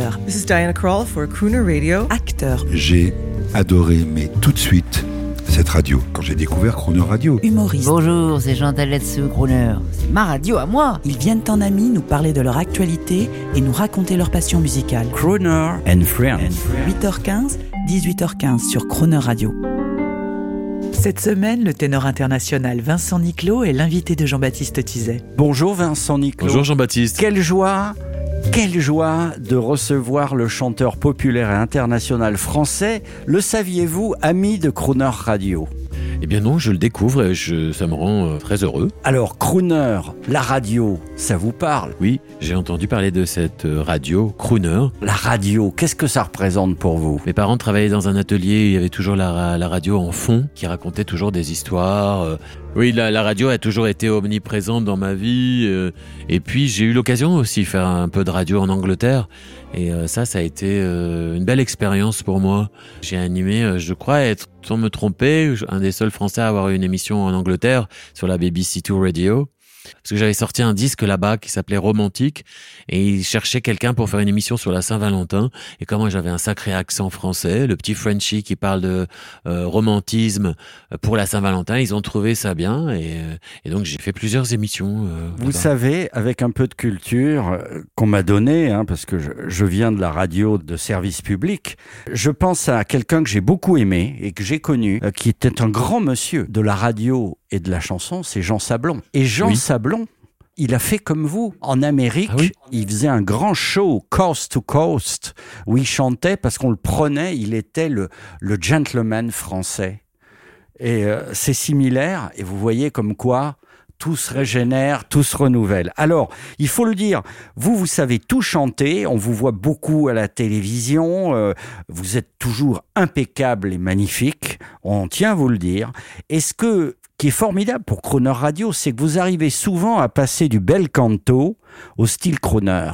chanteur, This is Diana Krall for Crooner Radio. acteur, J'ai adoré, mais tout de suite, cette radio. Quand j'ai découvert Chrono Radio, humoriste. Bonjour, c'est Jean Taletsu, Crooner. C'est ma radio à moi. Ils viennent en amis nous parler de leur actualité et nous raconter leur passion musicale. Crooner and Friends. 8h15, 18h15 sur Croner Radio. Cette semaine, le ténor international Vincent Niclot est l'invité de Jean-Baptiste Tizet. Bonjour Vincent Niclot. Bonjour Jean-Baptiste. Quelle joie quelle joie de recevoir le chanteur populaire et international français. Le saviez-vous, ami de Crooner Radio? Eh bien non, je le découvre et je, ça me rend euh, très heureux. Alors, Crooner, la radio, ça vous parle? Oui, j'ai entendu parler de cette euh, radio, Crooner. La radio, qu'est-ce que ça représente pour vous? Mes parents travaillaient dans un atelier, il y avait toujours la, la radio en fond qui racontait toujours des histoires. euh. Oui, la, la radio a toujours été omniprésente dans ma vie. euh, et puis j'ai eu l'occasion aussi de faire un peu de radio en Angleterre. Et euh, ça, ça a été euh, une belle expérience pour moi. J'ai animé, euh, je crois être, sans me tromper, un des seuls Français à avoir eu une émission en Angleterre sur la BBC Two Radio. Parce que j'avais sorti un disque là-bas qui s'appelait Romantique et ils cherchaient quelqu'un pour faire une émission sur la Saint-Valentin. Et comme moi j'avais un sacré accent français, le petit Frenchie qui parle de euh, romantisme pour la Saint-Valentin, ils ont trouvé ça bien et, euh, et donc j'ai fait plusieurs émissions. euh, Vous savez, avec un peu de culture euh, qu'on m'a donnée, hein, parce que je, je viens de la radio de service public, je pense à quelqu'un que j'ai beaucoup aimé et que j'ai connu, euh, qui était un grand monsieur de la radio et de la chanson, c'est Jean Sablon. Et Jean Oui. Sablon, il a fait comme vous. En Amérique, Ah oui il faisait un grand show, Coast to Coast, où il chantait parce qu'on le prenait, il était le, le gentleman français. Et euh, c'est similaire, et vous voyez comme quoi tout se régénère, tout se renouvelle. Alors, il faut le dire, vous, vous savez tout chanter, on vous voit beaucoup à la télévision, euh, vous êtes toujours impeccable et magnifique, on tient à vous le dire. Et ce que, qui est formidable pour Croner Radio, c'est que vous arrivez souvent à passer du bel canto au style Croner.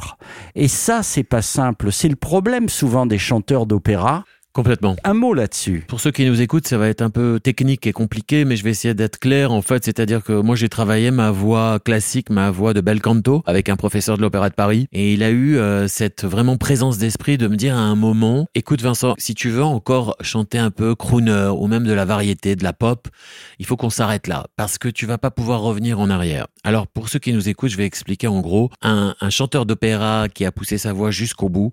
Et ça, c'est pas simple, c'est le problème souvent des chanteurs d'opéra. Complètement. Un mot là-dessus. Pour ceux qui nous écoutent, ça va être un peu technique et compliqué, mais je vais essayer d'être clair. En fait, c'est-à-dire que moi, j'ai travaillé ma voix classique, ma voix de bel canto, avec un professeur de l'Opéra de Paris, et il a eu euh, cette vraiment présence d'esprit de me dire à un moment, écoute Vincent, si tu veux encore chanter un peu crooner ou même de la variété, de la pop, il faut qu'on s'arrête là, parce que tu vas pas pouvoir revenir en arrière. Alors, pour ceux qui nous écoutent, je vais expliquer en gros, un, un chanteur d'opéra qui a poussé sa voix jusqu'au bout,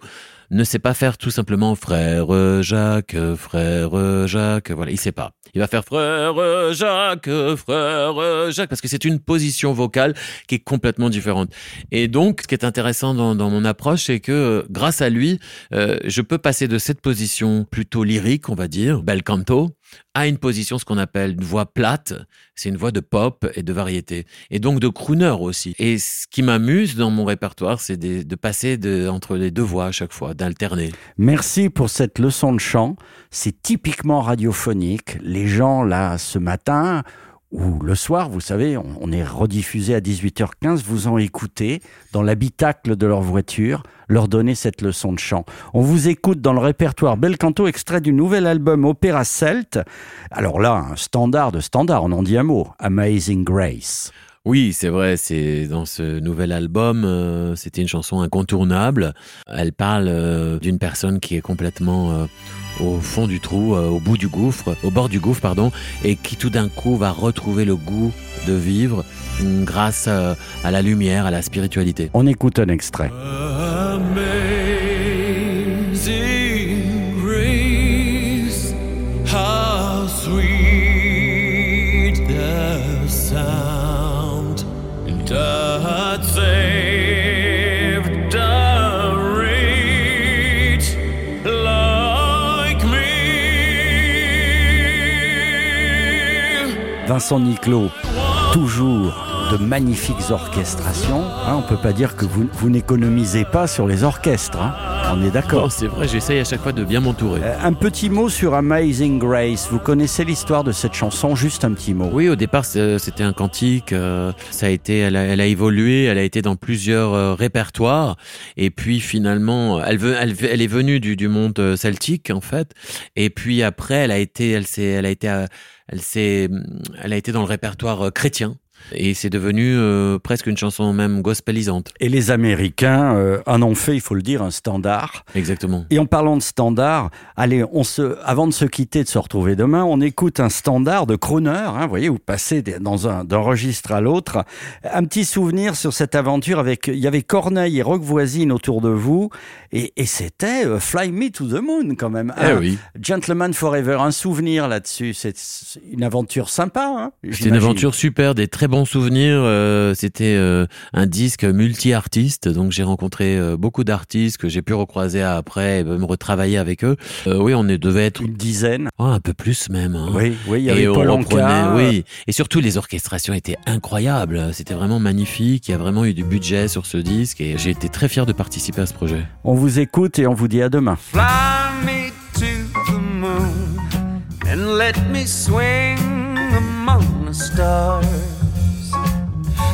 ne sait pas faire tout simplement frère Jacques, frère Jacques, voilà, il sait pas. Il va faire frère Jacques, frère Jacques, parce que c'est une position vocale qui est complètement différente. Et donc, ce qui est intéressant dans, mon approche, c'est que grâce à lui, euh, je peux passer de cette position plutôt lyrique, on va dire, bel canto, à une position, ce qu'on appelle une voix plate, c'est une voix de pop et de variété, et donc de crooner aussi. Et ce qui m'amuse dans mon répertoire, c'est de, passer entre les deux voix à chaque fois, d'alterner. Merci pour cette leçon de chant. C'est typiquement radiophonique. Les gens, là, ce matin ou le soir, vous savez, on, est rediffusé à 18h15, vous en écoutez dans l'habitacle de leur voiture, leur donner cette leçon de chant. On vous écoute dans le répertoire Bel Canto, extrait du nouvel album Opéra Celte. Alors là, un standard de standard, on en dit un mot. Amazing Grace. Oui, c'est vrai, c'est dans ce nouvel album, euh, c'était une chanson incontournable. Elle parle euh, d'une personne qui est complètement euh, au fond du trou, euh, au bout du gouffre, au bord du gouffre, pardon, et qui tout d'un coup va retrouver le goût de vivre grâce euh, à la lumière, à la spiritualité. On écoute un extrait. Amazing grace, how sweet the sound Vincent Niclot, toujours de magnifiques orchestrations. Hein, on peut pas dire que vous, vous n'économisez pas sur les orchestres. hein. On est d'accord. c'est vrai, j'essaye à chaque fois de bien m'entourer. Euh, Un petit mot sur Amazing Grace. Vous connaissez l'histoire de cette chanson Juste un petit mot. Oui, au départ, c'est- c'était un cantique. euh, ça a été, elle a, elle a évolué. Elle a été dans plusieurs euh, répertoires. Et puis finalement, elle, veut, elle, elle est venue du, du monde euh, celtique en fait. Et puis après, elle a été, elle s'est, elle a été, euh, elle s'est, elle a été dans le répertoire euh, chrétien. Et c'est devenu euh, presque une chanson même gospelisante. Et les Américains euh, en ont fait, il faut le dire, un standard. Exactement. Et en parlant de standard, allez, on se, avant de se quitter, de se retrouver demain, on écoute un standard de crooner. Hein, vous voyez, vous passez dans un d'un registre à l'autre. Un petit souvenir sur cette aventure avec, il y avait Corneille et Rock Voisine autour de vous, et, et c'était euh, Fly Me to the Moon quand même. Eh oui. Gentleman Forever, un souvenir là-dessus. C'est c'est une aventure sympa. Hein, C'était une aventure super, des très bons souvenirs. euh, C'était euh, un disque multi-artiste, donc j'ai rencontré euh, beaucoup d'artistes que j'ai pu recroiser après, et me retravailler avec eux. Euh, oui, on est, devait être Une dizaine. oh, un peu plus même. hein. Oui, oui, il y avait Paul Anka. oui. Et surtout, les orchestrations étaient incroyables. C'était vraiment magnifique. Il y a vraiment eu du budget sur ce disque et j'ai été très fier de participer à ce projet. On vous écoute et on vous dit à demain. Fly me to the moon and let me swing among the stars.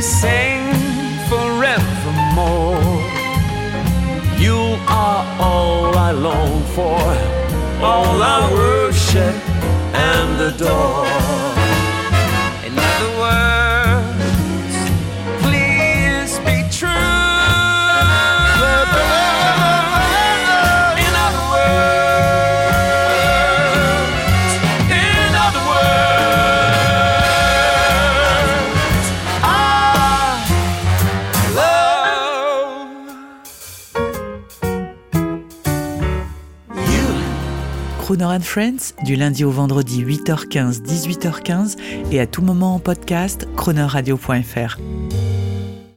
sing forevermore. You are all I long for, all I worship and adore. Crooner and Friends, du lundi au vendredi 8h15, 18h15 et à tout moment en podcast, croonerradio.fr.